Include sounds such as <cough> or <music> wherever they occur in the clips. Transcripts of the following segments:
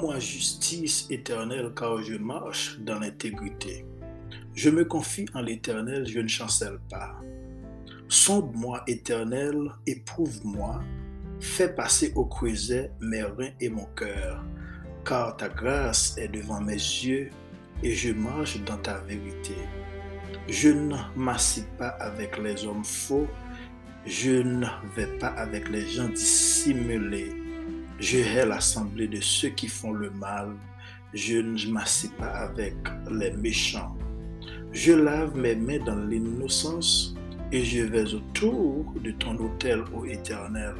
Rends-moi justice éternelle car je marche dans l'intégrité. Je me confie en l'Éternel, je ne chancelle pas. Sonde-moi, Éternel, éprouve-moi, fais passer au creuset mes reins et mon cœur, car ta grâce est devant mes yeux et je marche dans ta vérité. Je ne m'assieds pas avec les hommes faux, je ne vais pas avec les gens dissimulés. Je hais l'assemblée de ceux qui font le mal. Je ne m'assieds pas avec les méchants. Je lave mes mains dans l'innocence et je vais autour de ton autel, ô Éternel,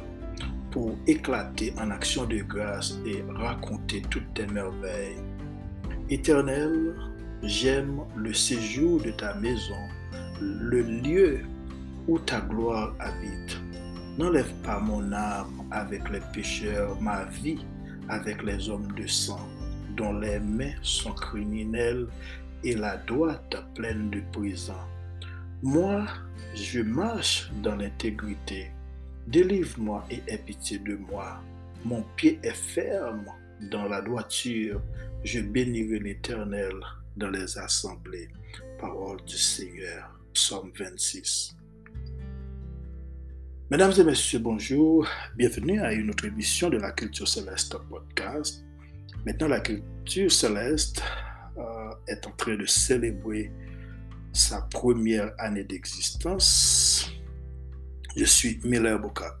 pour éclater en action de grâce et raconter toutes tes merveilles. Éternel, j'aime le séjour de ta maison, le lieu où ta gloire habite. N'enlève pas mon âme avec les pécheurs, ma vie avec les hommes de sang, dont les mains sont criminelles et la droite pleine de présents. Moi, je marche dans l'intégrité. Délivre-moi et aie pitié de moi. Mon pied est ferme dans la droiture. Je bénirai l'Éternel dans les assemblées. Parole du Seigneur. Psaume 26. Mesdames et messieurs, bonjour. Bienvenue à une autre émission de la Culture Céleste podcast. Maintenant, la Culture Céleste euh, est en train de célébrer sa première année d'existence. Je suis Miller Boca.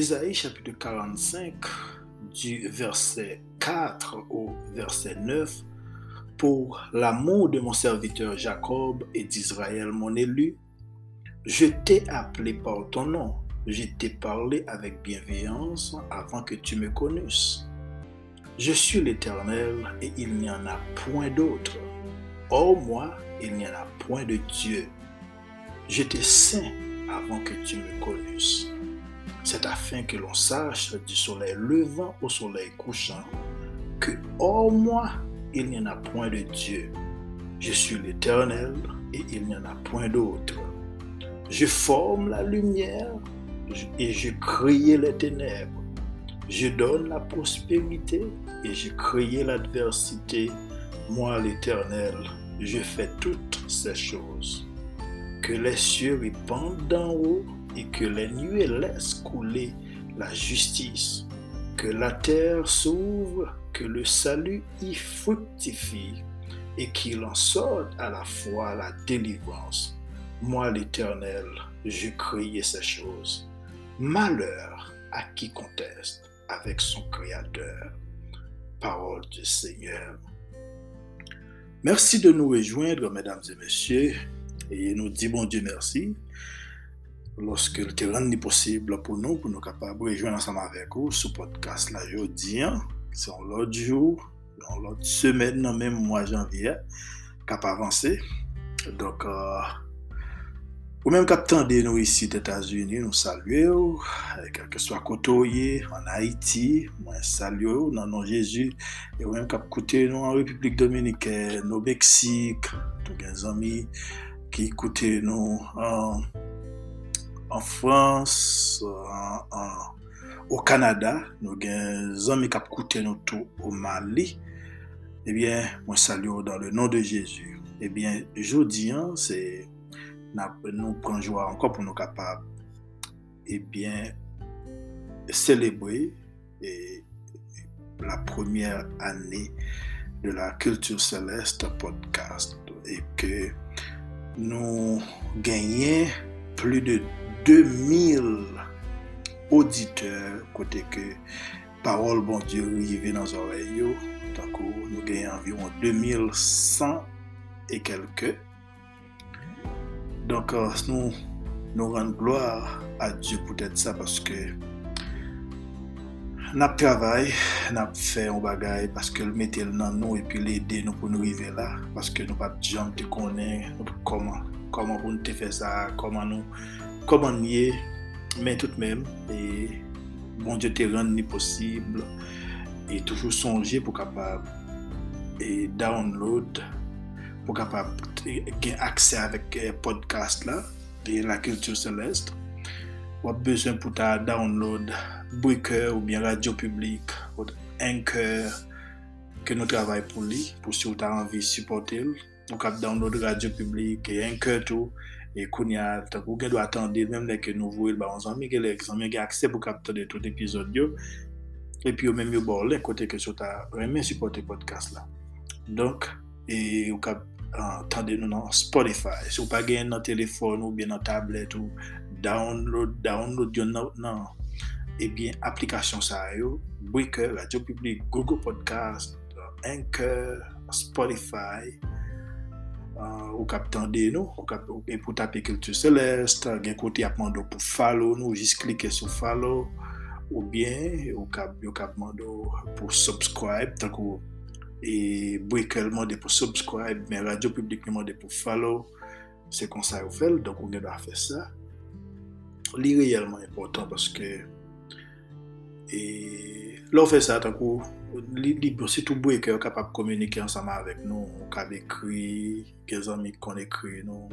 Ésaïe chapitre 45 du verset 4 au verset 9 pour l'amour de mon serviteur Jacob et d'Israël mon élu, je t'ai appelé par ton nom, je t'ai parlé avec bienveillance avant que tu me connusses. Je suis l'Éternel et il n'y en a point d'autre. Hors moi, il n'y en a point de Dieu. J'étais saint avant que tu me connusses. C'est afin que l'on sache du soleil levant au soleil couchant que hors moi, il n'y en a point de Dieu. Je suis l'Éternel et il n'y en a point d'autre. Je forme la lumière et je crée les ténèbres. Je donne la prospérité et je crée l'adversité. Moi, l'Éternel, je fais toutes ces choses. Que les cieux répandent d'en haut et que les nuées laissent couler la justice. Que la terre s'ouvre que le salut y fructifie et qu'il en sorte à la fois la délivrance. Moi, l'Éternel, je crié ces choses. Malheur à qui conteste avec son Créateur. Parole du Seigneur. Merci de nous rejoindre, mesdames et messieurs, et nous disons bon Dieu merci lorsque le terrain est possible pour nous, pour nous capables de rejoindre ensemble avec vous ce podcast là aujourd'hui. Se yon lot jou, yon lot semen nan men mwa janvye, kap avanse. Donk, ou men kap tende nou isi d'Etats-Unis, nou salye ou, kelke swa koto ye, an Haiti, mwen salye ou nan non Jezu. Ou men kap kote nou an Republik Dominike, nou Meksik, tou gen zami ki kote nou an Frans, an... Au Kanada, nou gen zan mi kap koute nou tou ou Mali, ebyen, mwen salyo dan le nan de Jezu. Ebyen, jodi an, se nou pranjwa ankon pou nou kapap, ebyen, célébrer la première année de la Culture Céleste podcast et que nous gagnons plus de 2000 auditeurs côté que parole bon Dieu arrive dans nos oreilles. Donc nous gagnons environ 2100 et quelques. Donc euh, nous, nous rendons gloire à Dieu pour être ça parce que Nap travay, nap fè yon bagay paske l metel nan nou epi l ede nou pou nou rive la paske nou pap dijan te konen koman koman pou nou te fè sa koman nou, koman ye, men tout men, e bon Diyo te rende ni posible, e toujou sonje pou kapab e download, pou kapab e, gen akse avèk e, podcast la, de la kultur Celeste, wap bezwen pou ta download Breaker ou bien Radio Public ou Anchor ke nou travay pou li, pou si ou ta anvi supporte l, ou kap download Radio Public e Anchor tou e kounya tak ou gen do atande menm leke nou vou el ba an zanmi gen lek zanmi gen akse pou kap tade tout epizod yo. E pi menm yo bor kote ke ta remen supporte podcast la donk e kap tande nou nan Spotify. Si ou pa gen nan telefon ou bien nan tablet ou download download yo nan ebyen aplikasyon sa yo, Breaker, Radio Public, Google Podcast, Anchor, Spotify, Uh, ou kap tende nou, ou kap pou tape kiltu seleste, gen kote ap mando pou follow nou, jis klike sou follow, ou bien, ou kap, ou kap mando pou subscribe, takou, e Brickell mande pou subscribe, men Radio publik mande pou follow, se konsay ou fel, donk ou gen do a fe sa. Li reyelman important, paske, e, lò fe sa, tako, Libyo, si tou bwe ke yo kapap komunike ansama avèk nou, kab ekri, ke zanmi kon ekri nou.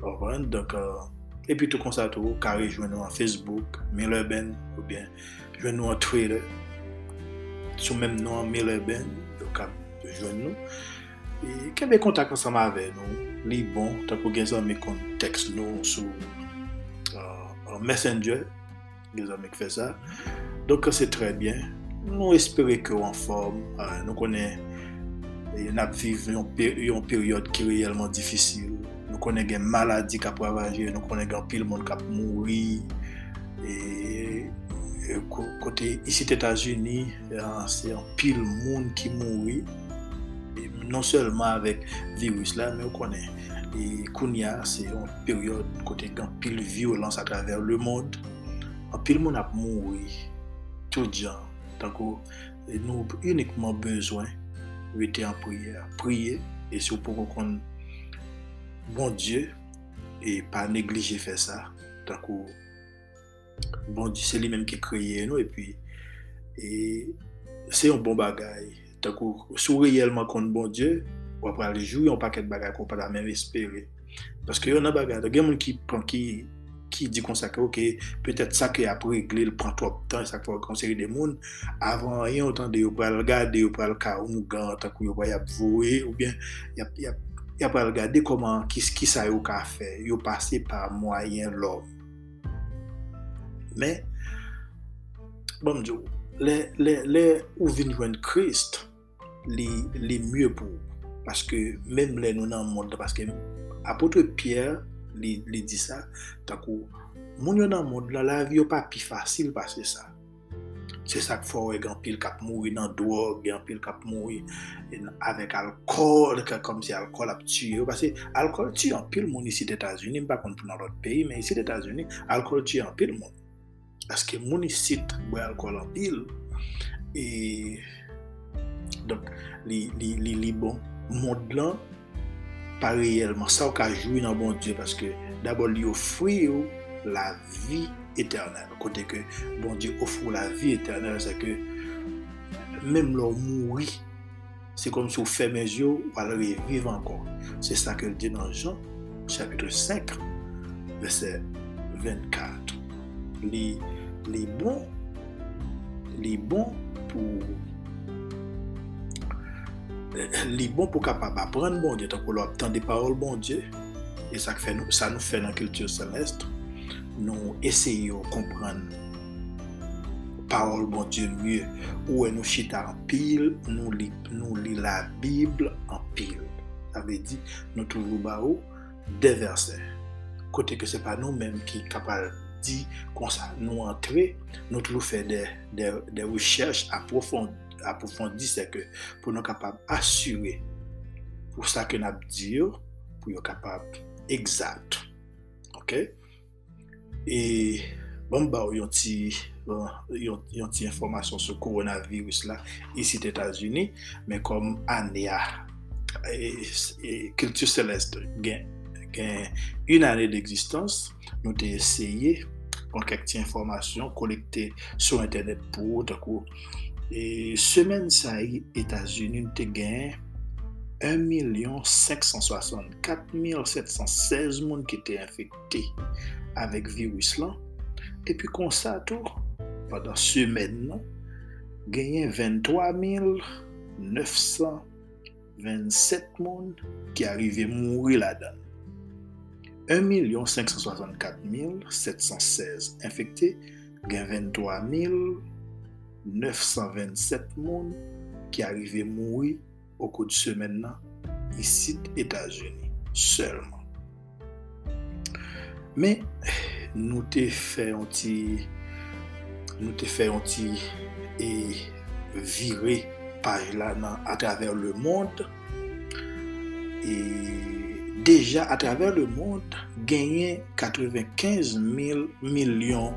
Orwen, donk, uh, epi tou konsa tou, kare jwen nou an Facebook, Miller Ben, ou bien, jwen nou an Twitter, sou menm nou an Miller Ben, yo kap jwen nou. E kebe kontak ansama avè nou, li bon, tako gen zanmi kon tekst nou sou uh, Messenger, gen zanmi kfe sa. Donk, se tre bien. nou espere ke ou an form, euh, nou konen e, yon ap viv yon peryode ki reyelman difisil, nou konen gen maladi kap ravaje, nou konen gen pil moun kap mouri, e, e kote isi Etasuni, euh, se yon pil moun ki mouri, e, non selman avèk virus la, men ou konen, e kounya se yon peryode kote gen pil violans a traver le moun, an pil moun ap mouri, tout jan, tankou nou unikman bezwen wete an priye. Priye, e sou pou kon bon Diyo, e pa neglije fe sa. tankou bon Diyo se li menm ki kriye nou, e pi se yon bon bagay. tankou sou reyelman kon bon Diyo, wap pral jou yon paket bagay kon pa la menm espere. Paske yon nan bagay, do gen moun ki pran ki ki di konsakè ou okay, ke petèt sa ki ap regle l pran trop tan, sa ki konseri de moun, avan yon tan de yo pral gade, yo pral ka ou gan, tan kou yo pral yap vowe, ou bien yap, yap, yap pral gade koman kis ki sa yo ka fe, yo pase pa mwayen lom. Men, bon mdjou, le, le, le ou vin jwen krist, li, li mye pou, paske menm le nou nan moun, paske apotre Pierre, li, li di sa, takou, moun yo nan moun la la vi yo pa pi fasil pa se sa. Se sak fò wè gen pil kap moui nan drog, gen pil kap moui e, avèk alkol, kom si alkol ap tüye. Pase alkol tüye an pil moun isi d'Etats-Unis, mpa kon pou nan lot peyi, men isi d'Etats-Unis, alkol tüye an pil moun. Aske moun isi wè alkol an pil. E, donk, li, li, li, li bon, moun lan, pa reyelman, sa ou ka joui nan bon Diyo, paske d'abord li ofri ou la vi eternel, kote ke bon Diyo ofri la vi eternel, se ke menm lor mouri, se kom sou fèmèz yo, wala reviv ankon. Se sa ke l di nan Jean, chapitre 5, verset 24. Li bon, li bon pou <clears throat> li bon pou kapab apren bon Diyo, tan pou lo ap tan de parol bon Diyo, e sa, nou, sa nou fè nan kultur selestre, nou eseyo kompran parol bon Diyo mye, ou e nou chita an pil, nou li, nou li la Bibel an pil. Ave di, nou toujou ba ou, de verse. Kote ke se pa nou menm ki kapal di konsa nou antre, nou toujou fè de, de, de recherche aprofondi aprofondi se ke pou nou kapab asywe pou sa ke nap diyo pou yo kapab egzat. Ok? E bon ba ou yon ti bon, yon, yon ti informasyon sou koronavirus la isi t'Etats-Uni men kom ane a e, e, kiltu seleste gen gen yon ane d'eksistans nou te esye kon kek ti informasyon kolekte sou internet pou ou takou E semen sa yi Etats-Unis nou te gen 1,564,716 moun ki te infekte avèk virus lan. Depi konsa tou, padan semen nan, genyen 23,927 moun ki arrive mouri la dan. 1,564,716 infekte, gen 23,927 moun. 927 moun ki arive moui ou kou di semen nan isit Etats-Unis, selman. Men, nou te fè yon ti nou te fè yon ti e vire paj la nan a traver le monde e deja a traver le monde genyen 95 mil milyon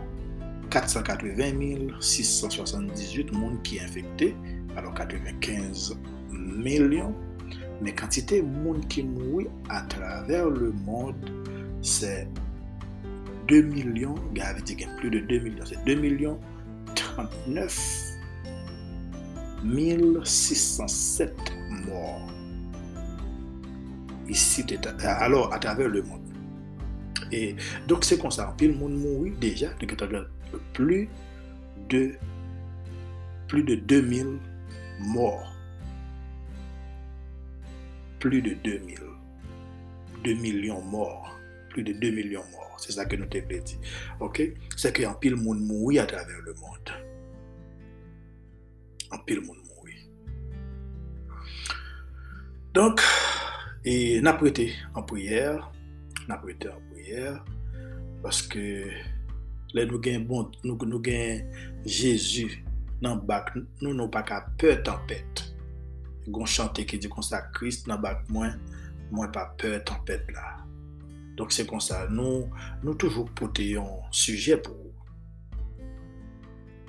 480 678 monde qui est infecté. Alors 95 millions. Mais quantité de monde qui mourit à travers le monde, c'est 2 millions, plus de 2 millions, c'est 2 millions 39 607 morts ici, alors à travers le monde. Et donc c'est comme ça, puis le monde mourit déjà, plus de plus de 2000 morts. Plus de 2000. 2 millions morts. Plus de 2 millions morts. C'est ça que nous t'avons dit. OK? C'est qu'en pile monde mourit à travers le monde. En pile monde mourit. Donc, et n'a prêté en prière, n'a prêté en prière, parce que lè nou gen bon, nou, nou gen Jésus nan bak, nou nou pa ka pe tempèt. Gon chante ki di konsa Christ nan bak mwen, mwen pa pe tempèt la. Donk se konsa, nou, nou toujou pote yon suje pou ou.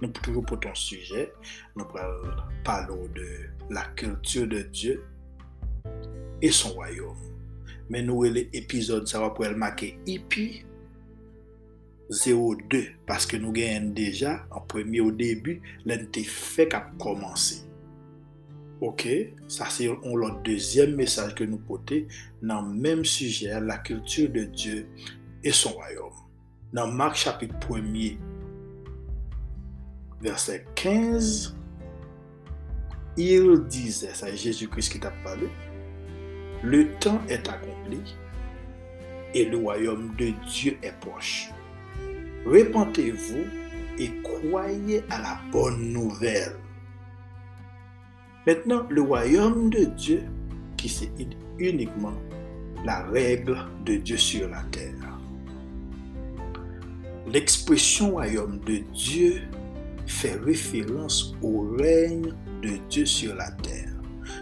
Nou toujou pote yon suje, nou pral palo de la kultur de Diyo e son wayom. Men nou wè le epizod sa wap wè l make ipi 02 parce que nous gagnons déjà en premier au début, l'entité fait qu'à commencer. Ok, ça c'est le deuxième message que nous portons dans le même sujet, la culture de Dieu et son royaume. Dans Marc chapitre 1er, verset 15, il disait, c'est Jésus-Christ qui t'a parlé, le temps est accompli et le royaume de Dieu est proche. Répentez-vous et croyez à la bonne nouvelle. Maintenant, le royaume de Dieu, qui c'est uniquement la règle de Dieu sur la terre. L'expression royaume de Dieu fait référence au règne de Dieu sur la terre.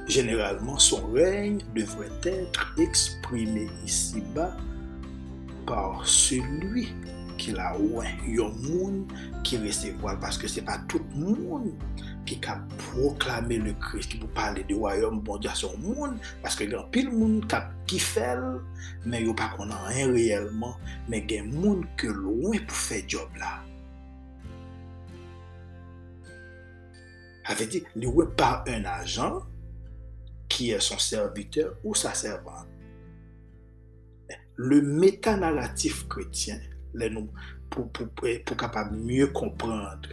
Généralement, son règne devrait être exprimé ici-bas par celui qui l'a oué. Il y a monde qui recevoir parce que c'est pas tout le monde qui a proclamé le Christ, peut parler du royaume bon à son monde, parce que il y a pile monde qui fait, mais il n'y a pas qu'on a rien réellement, mais il y a monde que loin pour faire job là. Avait dit, il n'y pas un agent, qui est son serviteur ou sa servante. Le métanarratif chrétien, pour, pour, pour, capable mieux comprendre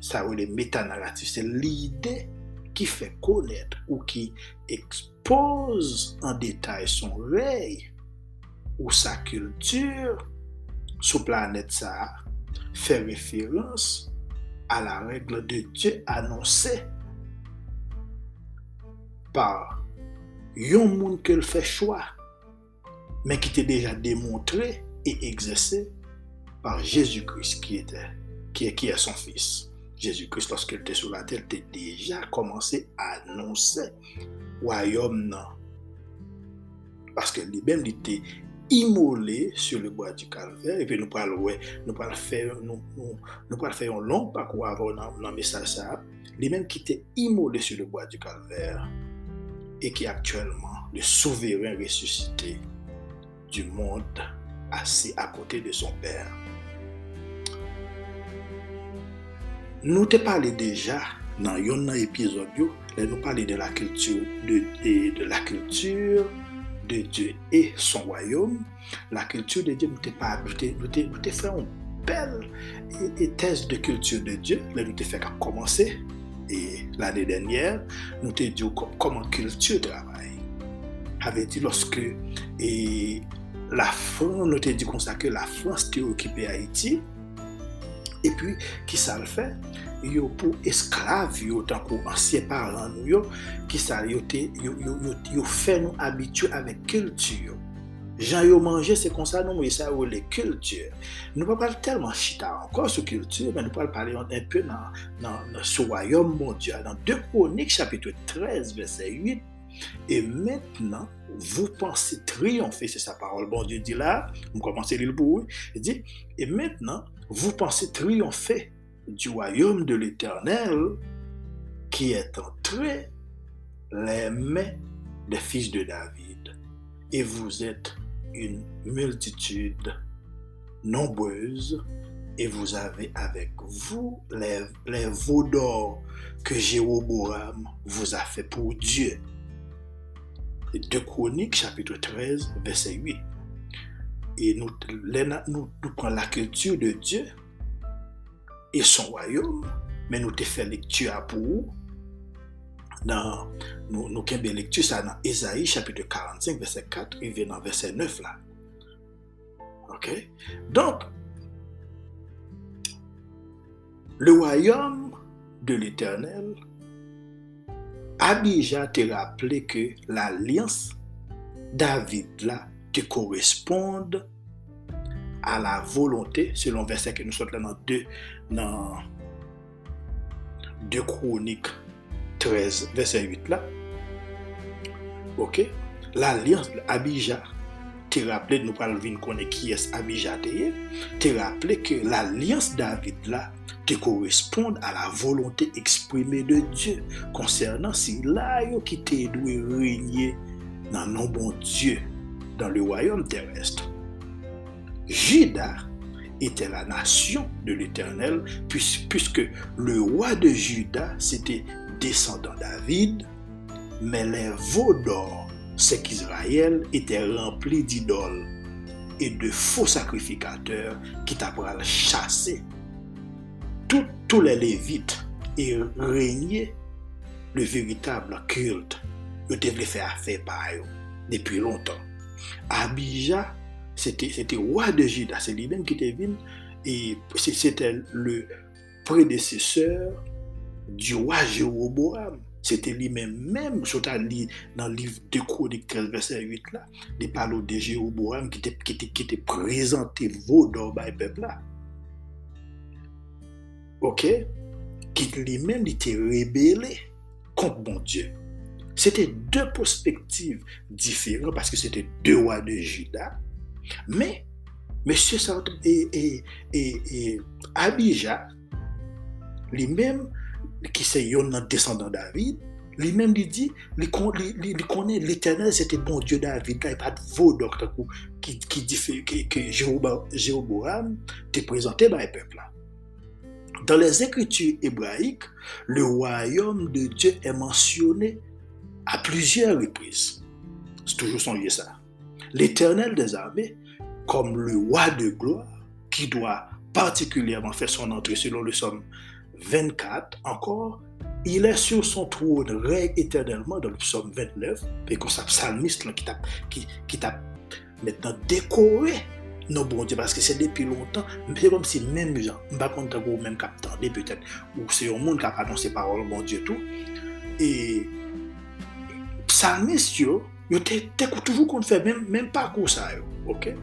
ça ou les métanarratifs, c'est l'idée qui fait connaître ou qui expose en détail son règne ou sa culture sur planète ça fait référence à la règle de Dieu annoncée par un monde que fait choix, mais qui était déjà démontré et exercé par Jésus-Christ qui était, qui est, qui est son fils. Jésus-Christ, lorsqu'il était sur la terre, était déjà commencé à annoncer royaume non. Parce que lui-même, il était immolé sur le bois du calvaire. Et puis nous parlons, ouais, nous parlons faire, nous, nous, nous faire un long parcours avant dans, le message. Lui-même qui était immolé sur le bois du calvaire et qui est actuellement le souverain ressuscité du monde assis à côté de son Père. Nou te pale deja nan yon nan epizod yo, le nou pale de la kultur, de, de, de la kultur de Diyo e son wayom, la kultur de Diyo nou te pale, nou te, te fè yon bel etes et de kultur de Diyo, le nou te fè ka komanse, e l'anè denyer, nou te diyo koman kultur travay. Ave di loske, e la Frans, nou te diyo konsa ke la Frans te okipe Haiti, et puis qui ça le fait? yo pou esklav yo tankou ansye paran nou yo ki sa yo te yo, yo, yo, yo fe nou abitu avek kultur jan yo manje se konsa nou mwen sa ou le kultur nou pa pal telman chita ankon sou kultur men nou pal pale un peu nan, nan, nan sou royom mondial nan 2 Chroniques chapitre 13 verset 8 et maintenant vous pensez triompher c'est sa parole. Bon Dieu dit là on commence l'île pour il dit et maintenant vous pensez triompher du royaume de l'Éternel qui est entré les mains des fils de David. Et vous êtes une multitude nombreuse et vous avez avec vous les, veaux d'or que Jéroboam vous a fait pour Dieu. 2 Chroniques chapitre 13 verset 8. Et nous, nous, prenons la culture de Dieu et son royaume, mais nous te fait lecture pour vous. Dans, nous, nous avons lecture ça dans Ésaïe chapitre 45, verset 4, et dans verset 9 là. Ok? Donc, le royaume de l'éternel, Abijah te rappelé que l'alliance David là qui correspondent à la volonté, selon verset que nous sommes là dans 2 dans 2 Chroniques 13, verset 8 là. OK? L'alliance Abijah te rappelé nous parlons vin connaît qui est Abijah te te rappelé que l'alliance David là te correspond à la volonté exprimée de Dieu concernant si là qui te doit régner dans nos bon Dieu dans le royaume terrestre. Judas était la nation de l'Éternel, puisque le roi de Juda, c'était descendant David, mais les veaux d'or, c'est qu'Israël était rempli d'idoles et de faux sacrificateurs qui t'apprennent chasser tous les Lévites et régner le véritable culte. Ils devaient faire affaire par eux depuis longtemps. Abijah c'était roi de Juda, c'est lui-même qui était venu, et c'était le prédécesseur du roi Jéroboam. C'était lui-même, même, dans le livre de Chroniques 13, verset 8, là, il parle de Jéroboam qui était, qui était, qui présenté vaudor le peuple. Ok? Qui lui-même était rébellé contre mon Dieu. C'était deux perspectives différentes parce que c'était deux rois de Juda mais, M. et, et, Abijah, lui-même, qui est un descendant David, lui-même lui dit, il connaît l'éternel, c'était bon Dieu David, il n'y a pas de veau qui, qui dit que, que Jéroboam t'est présenté par le peuple. Dans les écritures hébraïques, le royaume de Dieu est mentionné à plusieurs reprises. C'est toujours son lieu ça. L'éternel des armées comme le roi de gloire qui doit particulièrement faire son entrée selon le Somme 24 encore, il est sur son trône, règne éternellement dans le psaume 29, et comme ça, psalmiste qui t'a qui, qui maintenant décoré non bon Dieu, parce que c'est depuis longtemps, c'est comme si même gens, pas contre vous même captandé peut-être, ou c'est un monde qui a annoncé parole, bon Dieu, tout. Et psalmiste, yo, yo t'écoute toujours qu'on fait même, même pas comme ça, yo, ok?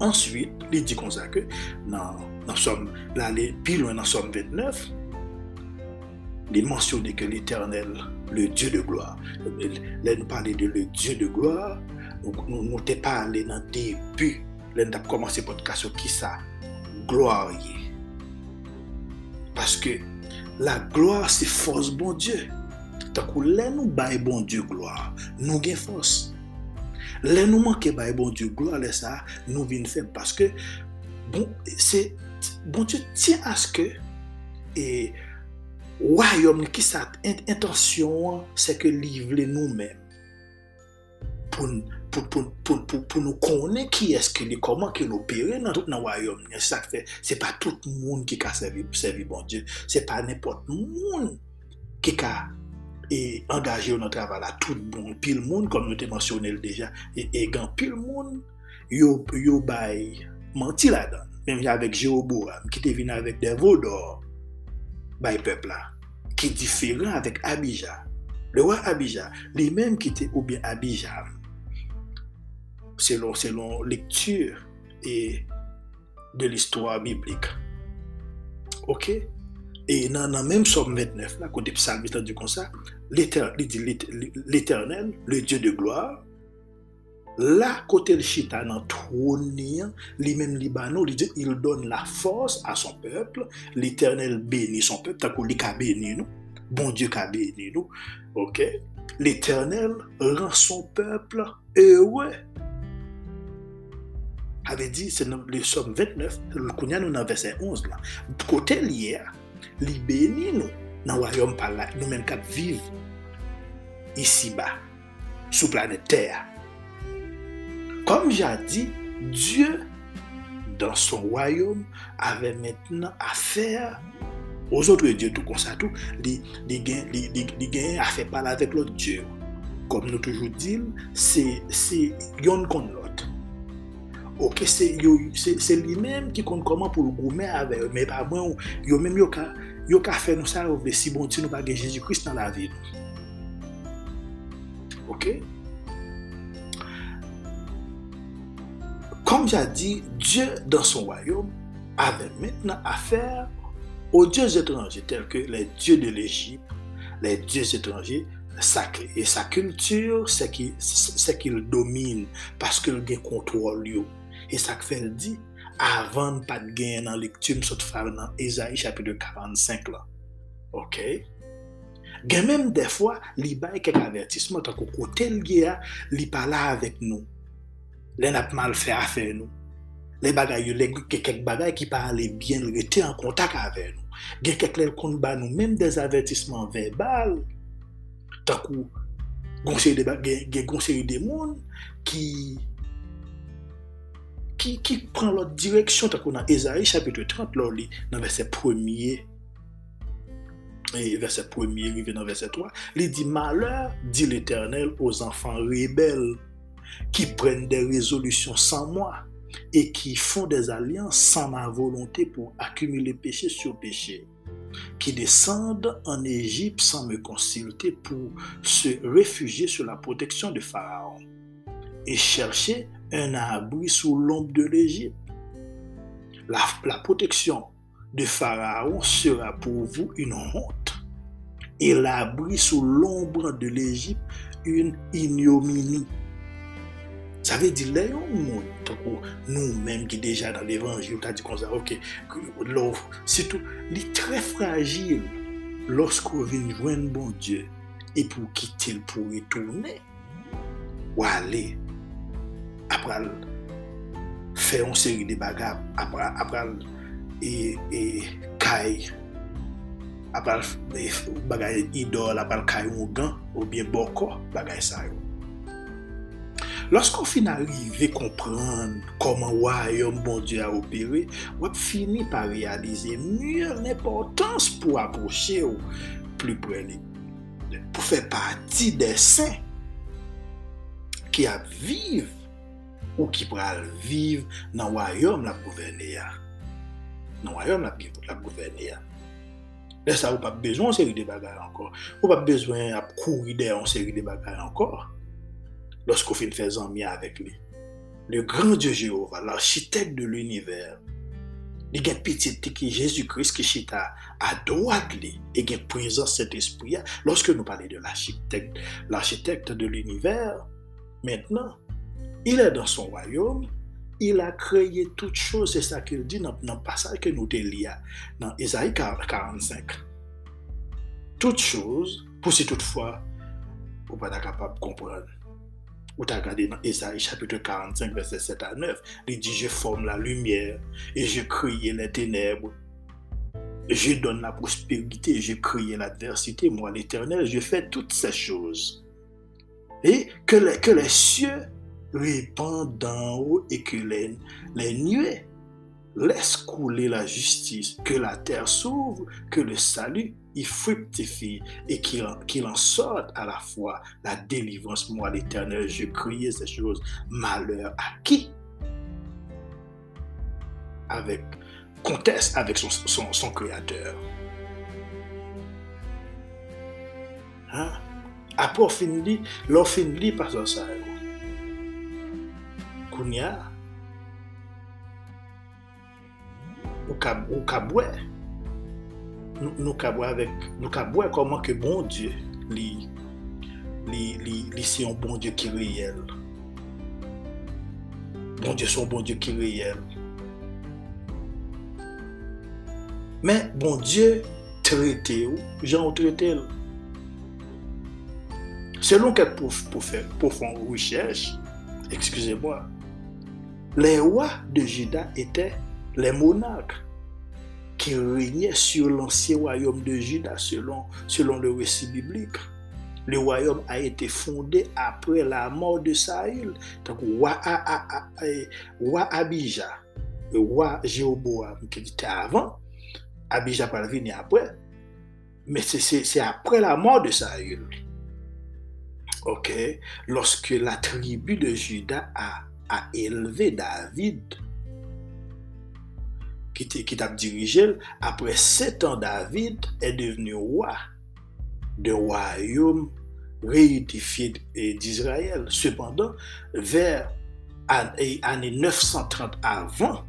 Ensuite, il dit comme ça que, dans, dans Somme, là, les plus loin dans Somme 29, il mentionne que l'Éternel, le Dieu de gloire, là, nous parler de le Dieu de gloire, nous n'avons pas allé dans le avons commencé le podcast qui ça, gloire. Parce que la gloire, c'est force, bon Dieu. Donc, là, nous baillons bon Dieu gloire, nous avons force. Nous manquons bon Dieu gloire, ça, nous venons faire parce que, bon, Dieu tient à ce que, et, royaume qui sa intention c'est que livrer nous-mêmes pour pour, pour, pour, pour, nous connaître qui est-ce que est, comment que nous opérer dans tout royaume. C'est pas tout le monde qui a servi, servi bon Dieu. C'est pas n'importe monde qui a et engagé dans notre travail tout bon monde comme nous t'ai mentionné déjà et, et quand pile monde yo yo bay menti là-dedans. Même avec Jéroboam qui était venu avec des veaux d'or bay peuple là qui est différent avec Abijah le roi Abijah lui-même qui était ou bien Abijah selon selon lecture de l'histoire biblique. Ok? Et dans le même somme 29, là, côté psalmiste dit comme ça, l'éternel, le Dieu de gloire, là, côté le chita trône, lui-même Libanon, il donne la force à son peuple, l'éternel bénit son peuple, t'as qu'il a béni nous, bon Dieu a béni nous, ok? L'éternel rend son peuple heureux. Avait dit, c'est le somme 29, le Kounia nous dans verset 11 là. Côté lié, li nous dans le royaume par là, nous-mêmes qui vivons ici-bas, sous planète Terre. Comme j'ai dit, Dieu, dans son royaume, avait maintenant affaire aux autres dieux, tout comme ça, tout, il gagne à faire parler avec l'autre Dieu. Comme nous toujours disons, c'est yon contre l'autre. Ok, c'est lui-même qui compte comment pour le goumer avec mais pas moi, yo même yo ka, yo ka fait nous ça, si bon Dieu nous pas Jésus-Christ dans la vie. Ok? Comme j'ai dit, Dieu dans son royaume avait maintenant affaire aux dieux étrangers tels que les dieux de l'Égypte, les dieux étrangers sacrés. Et sa culture, c'est qu'il domine parce qu'il contrôle. Et ça fait dit, avant pas de gagner dans la lecture, nous sommes dans Esaïe chapitre 45 là. Ok? Gen des fois, li bay quelques avertissements, tant qu'au côté li li parle avec nous. Les n'a mal fait affaire nous. Les bagailles, les quelques bagailles qui parlaient bien, il était en contact avec nous. Gen quelques qu'on ba nous même des avertissements verbaux. Tant qu'on conseil des conseil des qui prend l'autre direction, tant qu'on a Esaïe chapitre 30, là, dans verset 1er et verset 1er, il dans verset 3, il dit Malheur, dit l'Éternel, aux enfants rebelles qui prennent des résolutions sans moi et qui font des alliances sans ma volonté pour accumuler péché sur péché, qui descendent en Égypte sans me consulter pour se réfugier sur la protection de Pharaon et chercher un abri sous l'ombre de l'Égypte. La, protection de Pharaon sera pour vous une honte et l'abri sous l'ombre de l'Égypte une ignominie. Ça veut dire, les nous-mêmes qui déjà dans l'évangile, tu as dit comme ça, ok, l'offre, surtout, il est très fragile lorsqu'on vient joindre bon Dieu et pour quitter, pour retourner, ou aller, apral fè yon seri de bagab, apral, apral e, e kay, apral e, bagay idol, apral kay yon gan, ou bien boko, bagay sa yo. Lorsko fin arrive kompran koman wayom bon Diyo a opere, wap fini pa realize mye l'importans pou aposhe ou pli preli. Pou fè pati de sen ki ap vive ou ki pral viv nan wayom la gouverne ya. Nan wayom la gouverne ya. Lè sa ou pa bezwen seri de bagay ankor. Ou pa bezwen ap kou ide an seri de ankor. Lòsk ou fin fè zanmi avèk li. Le gran Dieu Jehova, l'architecte de l'univers, li gen pitit ki Jésus-Christ ki chita a doak li e gen prezant cet esprit loske nou pale de l'architecte de l'univers maintenant, il est dans son royaume il a kreye tout chose c'est ça qu'il dit nan passage ke nou te lia nan Esaïe 45 tout chose pou si toutefois ou pa da kapab kompran Ou ta gade nan Esaïe chapitre 45 verset 7 à 9. Il dit, je forme la lumière et je crée les ténèbres. Je donne la prospérité, je crée l'adversité. Moi, l'éternel, je fais toutes ces choses. Et que les, que les cieux répandent d'en haut et que les, les nuées laissent couler la justice. Que la terre s'ouvre, que le salut il fructifie et qu'il en sorte à la fois la délivrance. Moi, l'Éternel, je criais ces choses. Malheur à qui? Avec conteste avec son, son, créateur. Hein? Kounia, ou comment que bon Dieu, li, c'est un bon qui est réel. Bon c'est un bon qui est réel. Mais bon Dieu, traité ou, Jean traité. Selon quelle pour, pour faire, recherche, excusez-moi, les rois de Juda étaient les monarques qui régnait sur l'ancien royaume de Juda selon, selon le récit biblique. Le royaume a été fondé après la mort de Saül. Donc, roi, Abijah, le roi Jéroboam qui était avant, Abijah pas venir après, mais c'est après la mort de Saül. Ok, lorsque la tribu de Juda a, élevé David qui t'a dirigé, après sept ans, David est devenu roi de royaume réunifié d'Israël. Cependant, vers l'année 930 avant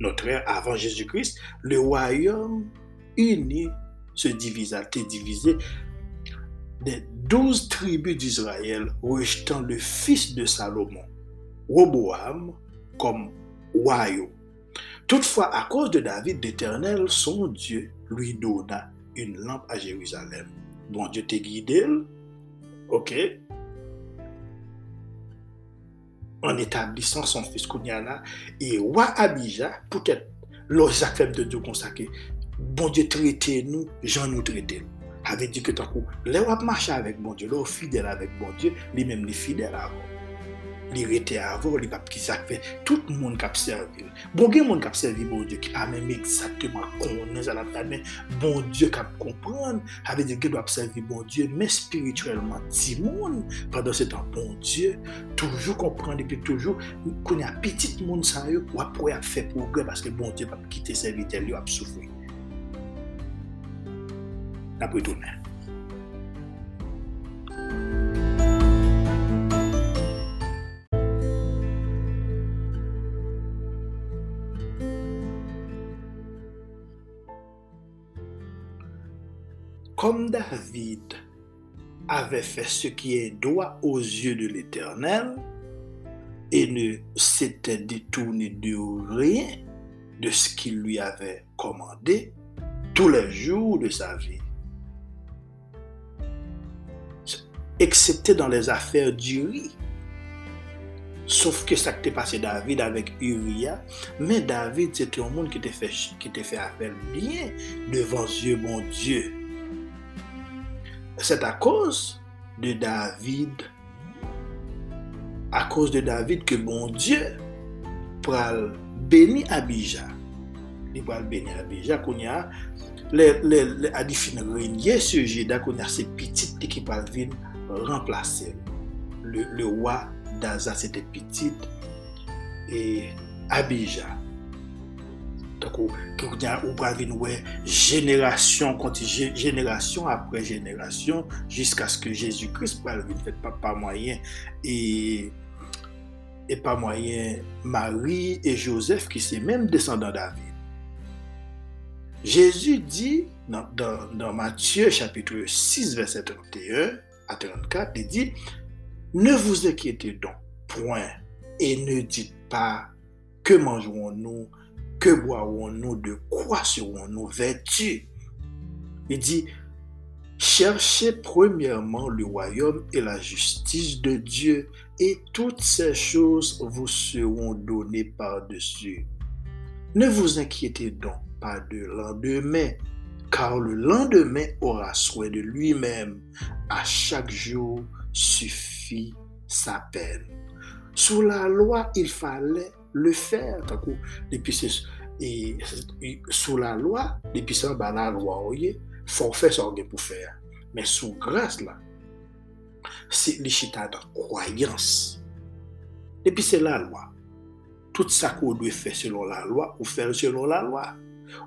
notre ère, avant Jésus-Christ, le royaume uni se divisa, été divisé des douze tribus d'Israël, rejetant le fils de Salomon, Roboam, comme royaume. Toutefois, à cause de David, l'Éternel, son Dieu, lui donna une lampe à Jérusalem. Bon Dieu t'a guidé, ok, en établissant son fils Kounyana, et roi Abijah, peut-être, lorsque de Dieu consacré, bon Dieu traité nous, Jean nous traité. Avait dit que tant coup, les marcher avec bon Dieu, les fidèles avec bon Dieu, les mêmes les fidèles avant li rete avon, li pap ki sakve, tout moun kap servi. Bon gen moun kap servi, bon Diyo ki pa amem eksakteman konen sa la men, bon Diyo kap kompran, ave di gen wap servi, bon Diyo, men spirituelman ti moun, padan se tan bon Diyo, toujou kompran epi toujou, konen apetit moun sa yo, wap wè ap fe progre, paske bon Diyo pap kite servitel yo ap soufri. Napwe tounen. Comme David avait fait ce qui est droit aux yeux de l'Éternel et ne s'était détourné de rien de ce qu'il lui avait commandé tous les jours de sa vie, excepté dans les affaires du riz. Sauf que ça qui passé David avec Uriah, mais David c'était un monde qui était fait, qui fait affaire bien devant Dieu, bon Dieu. c'est à cause de David, à cause de David que bon Dieu pral béni Abija. Il pral béni Abija qu'on y a, le, le, le, a di fin renyen se jeda kon a se pitit te ki pal vin remplase. Le, le wa daza se te pitit e abija. Donc, ou bravi nou génération génération après génération jusqu'à ce que Jésus-Christ ne fait pas, pas moyen et et pas moyen Marie et Joseph qui sont même descendants David. Jésus dit dans, dans, Matthieu chapitre 6 verset 31 à 34, il dit, ne vous inquiétez donc point et ne dites pas que mangerons-nous, que boirons-nous, de quoi serons-nous vêtus. Il dit, cherchez premièrement le royaume et la justice de Dieu et toutes ces choses vous seront données par-dessus. Ne vous inquiétez donc pas de lendemain, car le lendemain aura soin de lui-même. À chaque jour suffit sa peine. Sous la loi, il fallait le faire. Et, sous la loi, depuis ça, bah, la il faut faire ce pour faire. Mais sous grâce, là, c'est l'échita de croyance. Et puis c'est la loi. Tout ça qu'on doit faire selon la loi, ou faire selon la loi,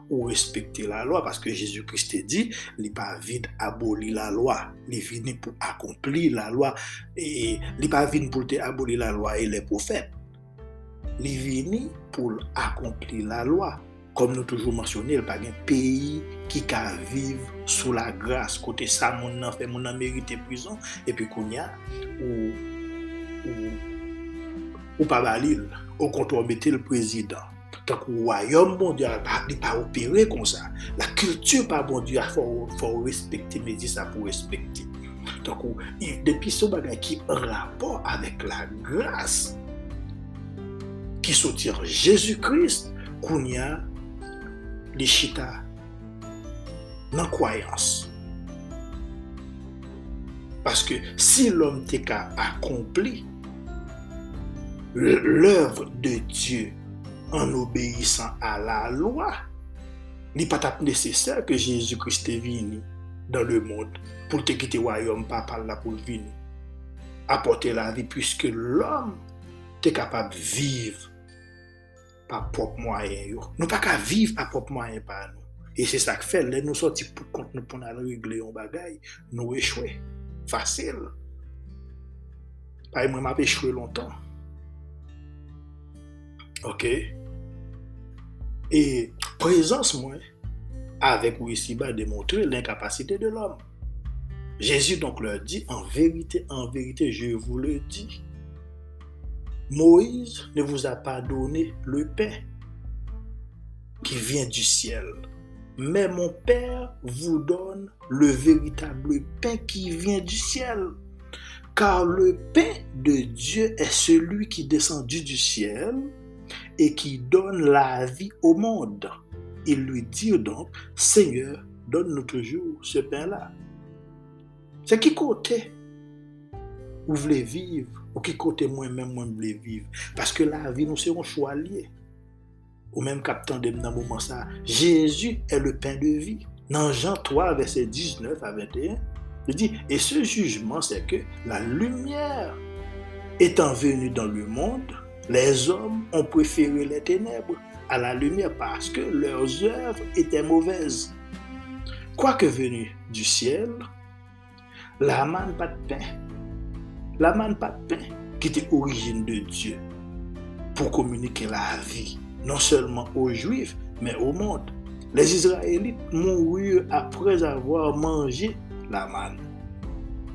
ou respecter la loi, parce que Jésus-Christ dit, il n'est pas vide abolir la loi, il est venu pour accomplir la loi, et il n'est pas venu pour abolir la loi et les prophètes. Il est venu pour accomplir la loi. Comme nous toujours mentionné, il n'y a pas un pays qui peut vivre sous la grâce. Côté ça, mon a fait, mon a mérité prison. Et puis, qu'on y a, ou, ou, ou pas balil, au contrôle mettait le président. Donc, le royaume, bon Dieu, n'est pas opéré comme ça. La culture, pas bon faut, faut respecter, mais dit ça pour respecter. Donc, depuis ce bagage qui est en rapport avec la grâce qui soutient Jésus-Christ, qu'on y a les chita dans croyance. Parce que si l'homme t'a accompli l'œuvre de Dieu en obéissant à la loi, il n'est pas nécessaire que Jésus-Christ vienne dans le monde pour te quitter le royaume, pas par là pour venir apporter la vie, puisque l'homme est capable pa pop mwayen yo. Nou pa ka viv pa pop mwayen pa nou. E se sak fel, le nou soti pou kont nou pou nan regle yon bagay, nou e chwe. Fasil. Paye mwen map e chwe lontan. Ok? E prezans mwen, avek ou isi ba demontre l'inkapasite de l'om. Jezu donk lor di, en verite, en verite, je vous le di, Moïse ne vous a pas donné le pain qui vient du ciel, mais mon Père vous donne le véritable pain qui vient du ciel. Car le pain de Dieu est celui qui descend du ciel et qui donne la vie au monde. Il lui dit donc, Seigneur, donne-nous toujours ce pain-là. C'est qui côté vous voulez vivre, ou qui côté moi-même, moi, voulez vivre. Parce que la vie, nous serons choix liés. Ou même captant de dans moment ça, Jésus est le pain de vie. Dans Jean 3, verset 19 à 21, il dit, et ce jugement, c'est que la lumière étant venue dans le monde, les hommes ont préféré les ténèbres à la lumière parce que leurs œuvres étaient mauvaises. Quoique venu du ciel, la manne pas de pain la manne pas de pain qui était origine de Dieu pour communiquer la vie, non seulement aux Juifs, mais au monde. Les Israélites moururent après avoir mangé la manne.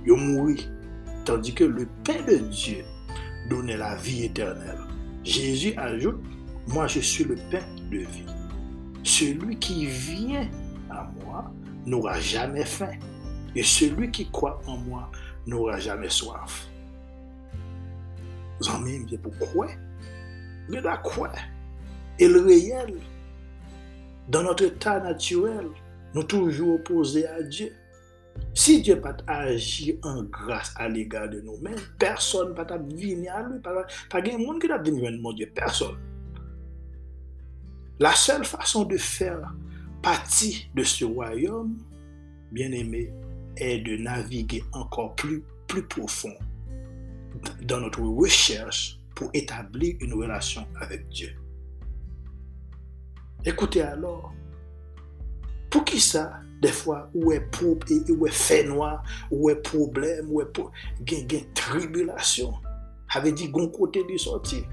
Ils moururent, tandis que le pain de Dieu donnait la vie éternelle. Jésus ajoute, moi je suis le pain de vie. Celui qui vient à moi n'aura jamais faim, et celui qui croit en moi n'aura jamais soif amis, c'est pourquoi Mais la quoi? Et le réel, dans notre état naturel, nous toujours opposés à Dieu. Si Dieu pas agir en grâce à l'égard de nous-mêmes, personne ne va venir à lui. Pas de monde qui va venir mon Dieu, personne. La seule façon de faire partie de ce royaume, bien aimé, est de naviguer encore plus, plus profond dans notre recherche pour établir une relation avec Dieu. Écoutez alors, pour qui ça, des fois, où est où est fait noir, où est problème, où est gain tribulation, avait dit gon côté de sortir.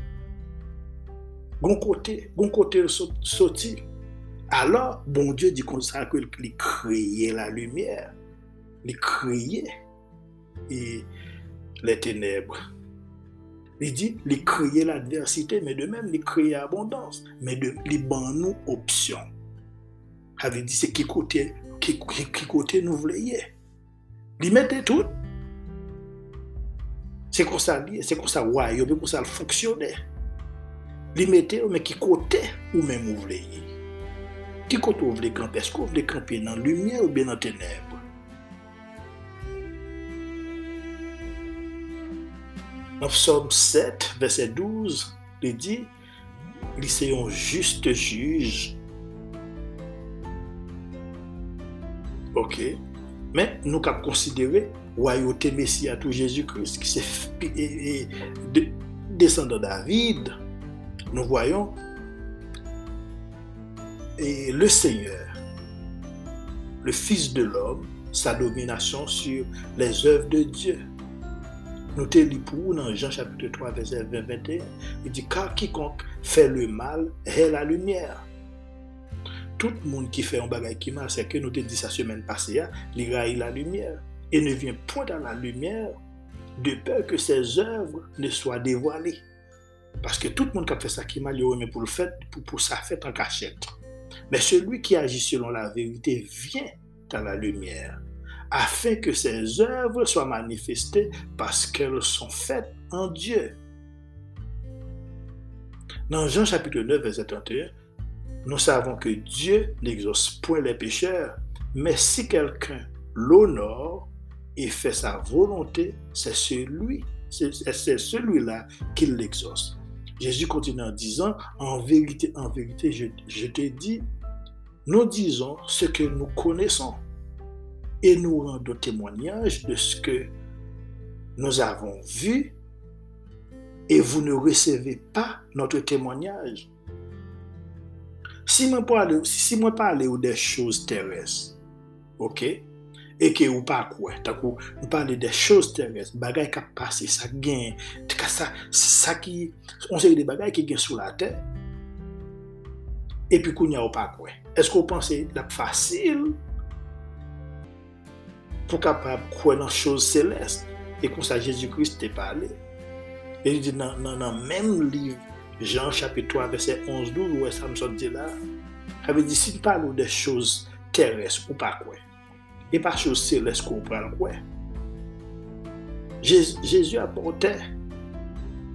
Gon côté, gon côté sortir. Alors, bon Dieu dit comme ça qu'il créait la lumière, il créait et les ténèbres. Il dit, il créait l'adversité, mais de même, il créait l'abondance. Mais de, il ban nous option. Avait dit, c'est qui côté, qui, côté nous voulions. Il mettait tout. C'est comme ça, c'est comme ça, ouais, c'est comme ça, fonctionnait. Il mettait, mais qui côté ou même vous. Qui côté vous voulez camper? Est-ce que vous voulez camper dans la lumière ou bien dans les ténèbres? Dans Psaume 7, verset 12, il dit, un juste juge. Ok. Mais nous avons considéré royauté Messie à tout Jésus-Christ, qui s'est descendant David. Nous voyons et le Seigneur, le Fils de l'homme, sa domination sur les œuvres de Dieu. Nous te pour dans Jean chapitre 3, verset 20, 21. Il dit, car quiconque fait le mal est la lumière. Tout le monde qui fait un bagage qui mal, c'est que nous te dit sa semaine passée, hein, il raille la lumière et ne vient point dans la lumière de peur que ses œuvres ne soient dévoilées. Parce que tout le monde qui a fait ça qui mal, il remet pour le fait, pour, pour sa fête en cachette. Mais celui qui agit selon la vérité vient dans la lumière afin que ses œuvres soient manifestées parce qu'elles sont faites en Dieu. Dans Jean chapitre 9, verset 31, nous savons que Dieu n'exauce point les pécheurs, mais si quelqu'un l'honore et fait sa volonté, c'est celui, c'est celui-là qui l'exauce. Jésus continue en disant, en vérité, en vérité, je, je te dis, nous disons ce que nous connaissons et nous rendons témoignage de ce que nous avons vu. Et vous ne recevez pas notre témoignage. Si moi parle, si moi parle des choses terrestres, ok, et que ou pas quoi, vous parlez des choses terrestres, bagaille qui passé, ça gagne, ça, ça qui, on sait des bagailles qui gagnent sous la terre, et puis qu'on n'y a pas quoi? Est-ce que vous pensez que c'est facile? Pour capable croire dans les choses célestes. Et comme ça, Jésus-Christ t'a parlé. Et il dit dans, le même livre, Jean chapitre 3, verset 11-12, où ça me dit là, il avait dit, si tu parles des choses terrestres ou pas quoi, et pas choses célestes qu'on prend quoi, Jésus apportait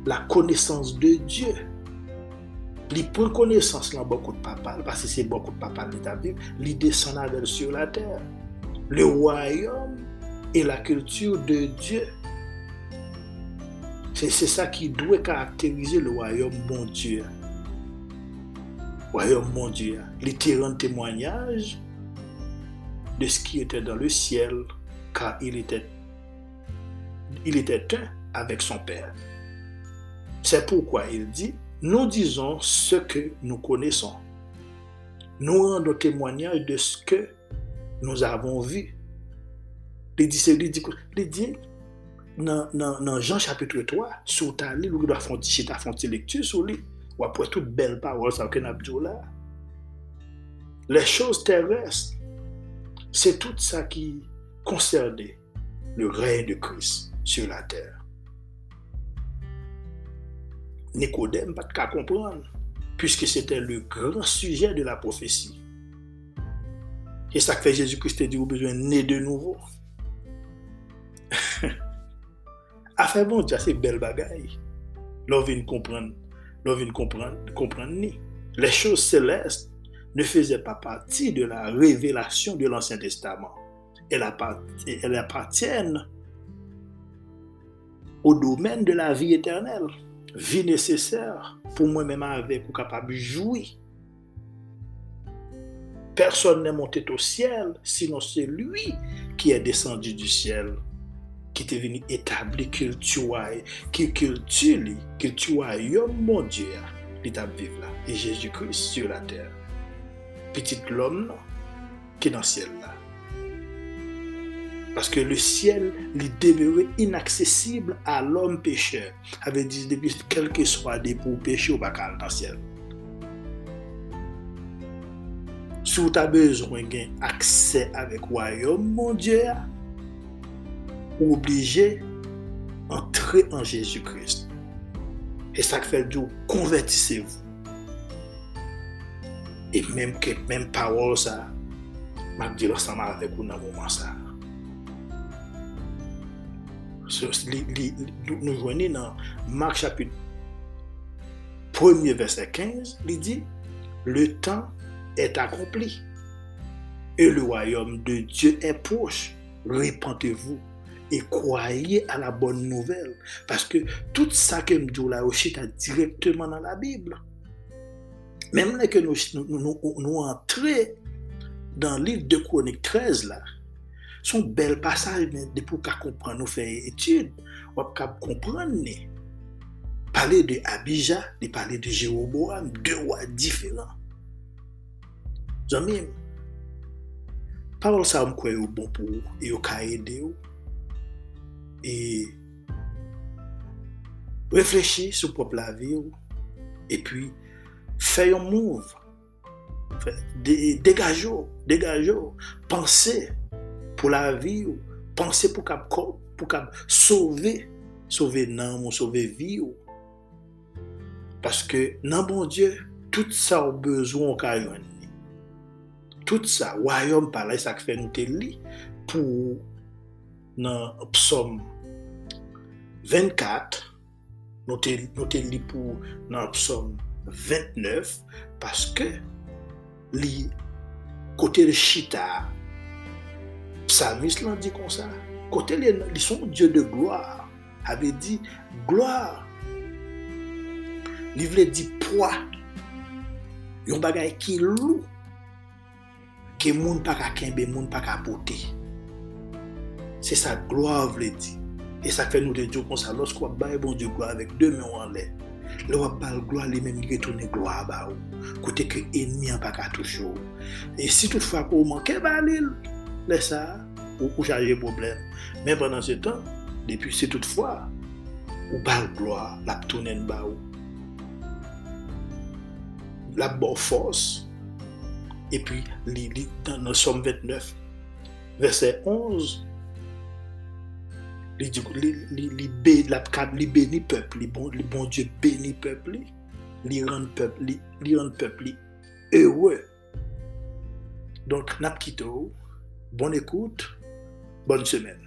la connaissance de Dieu. Il prend connaissance dans beaucoup de papa, parce que c'est beaucoup de papa qui est il descend avec sur la terre le royaume et la culture de Dieu. C'est ça qui doit caractériser le royaume mon Dieu. Royaume mon Dieu. Les témoignage de ce qui était dans le ciel, car il était, il était un avec son Père. C'est pourquoi il dit, nous disons ce que nous connaissons. Nous rendons témoignage de ce que nous avons vu. Il dit, il dit, dit dans, dans, Jean chapitre 3, sur ta lit, vous doit faire une lecture sur lui, ou après toute belle parole, ça que là. Les choses terrestres, c'est tout ça qui concernait le règne de Christ sur la terre. Nicodème, pas de comprendre, puisque c'était le grand sujet de la prophétie. Et ça fait Jésus-Christ dit, vous besoin naître de nouveau. <laughs> Affaire bon Dieu, c'est belle bagaille. L'on vient comprendre, l'on comprendre, comprendre ni. Les choses célestes ne faisaient pas partie de la révélation de l'Ancien Testament. Elles appartiennent au domaine de la vie éternelle, vie nécessaire pour moi-même avec pour capable de jouir Personne n'est monté au ciel, sinon c'est lui qui est descendu du ciel, qui était venu établir qu'il tue, qu'il tuait, mon Dieu, l'état vivre là, et Jésus-Christ sur la terre. Petit l'homme qui est dans le ciel là. Parce que le ciel lui demeurait inaccessible à l'homme pécheur. Avait dit depuis quel que soit des pour pécher au bacal dans le ciel. sou ta bezwen gen akse avèk wayom mondye a, ou oblije antre an Jésus Christ. E sak fèl diyo, konvertisevou. E menm ke, menm pawol sa, mak di lò sama avèk ou nan mouman sa. So, li, li, li, nou jwenni nan Mark chapit 1er verset 15, li di, le tan est accompli et le royaume de Dieu est proche. Répentez-vous et croyez à la bonne nouvelle. Parce que tout ça que me là aussi est directement dans la Bible. Même là que nous, nous, nous, entrons dans le livre de Chronique 13, là, son bel passage, mais pour qu'on comprenne, nous faire étude, on comprendre. Parler de Abijah, de parler de Jéroboam, deux rois différents. J'aime parole ça me croit bon pour et au aider et réfléchir sur le propre la vie et puis faire un move dégager dégager penser pour la vie penser pour cap pour cap sauver sauver non sauver vie parce que non bon Dieu tout ça a besoin au Tout sa, wayom pala, sak fe nou te li pou nan psom 24, nou te, nou te li pou nan psom 29, paske li kote le chita, psamis lan di kon sa, kote li, li son dieu de gloire, ave di gloire, li vle di poa, yon bagay ki lou, que moun pa ka kenbe, moun pa ka pote. C'est sa gloire vle di. Et ça fait nous de ça. Lorsqu'on va bon Dieu gloire avec deux mains en l'air, le va pas gloire, les mêmes qui retourne gloire ba ou. Côté que ennemi en pas ka si toutefois qu'on manque ba l'île, laisse ça ou ou charger problème. Mais pendant ce temps, depuis c'est toutefois ou pas gloire, la tourne ba ou. La bonne force et puis, dans le Somme 29, verset 11, il bénit peuple, le bon, bon Dieu bénit peuple, il rend peuple, il rend peuple heureux. Donc, Napkito, bonne écoute, bonne semaine.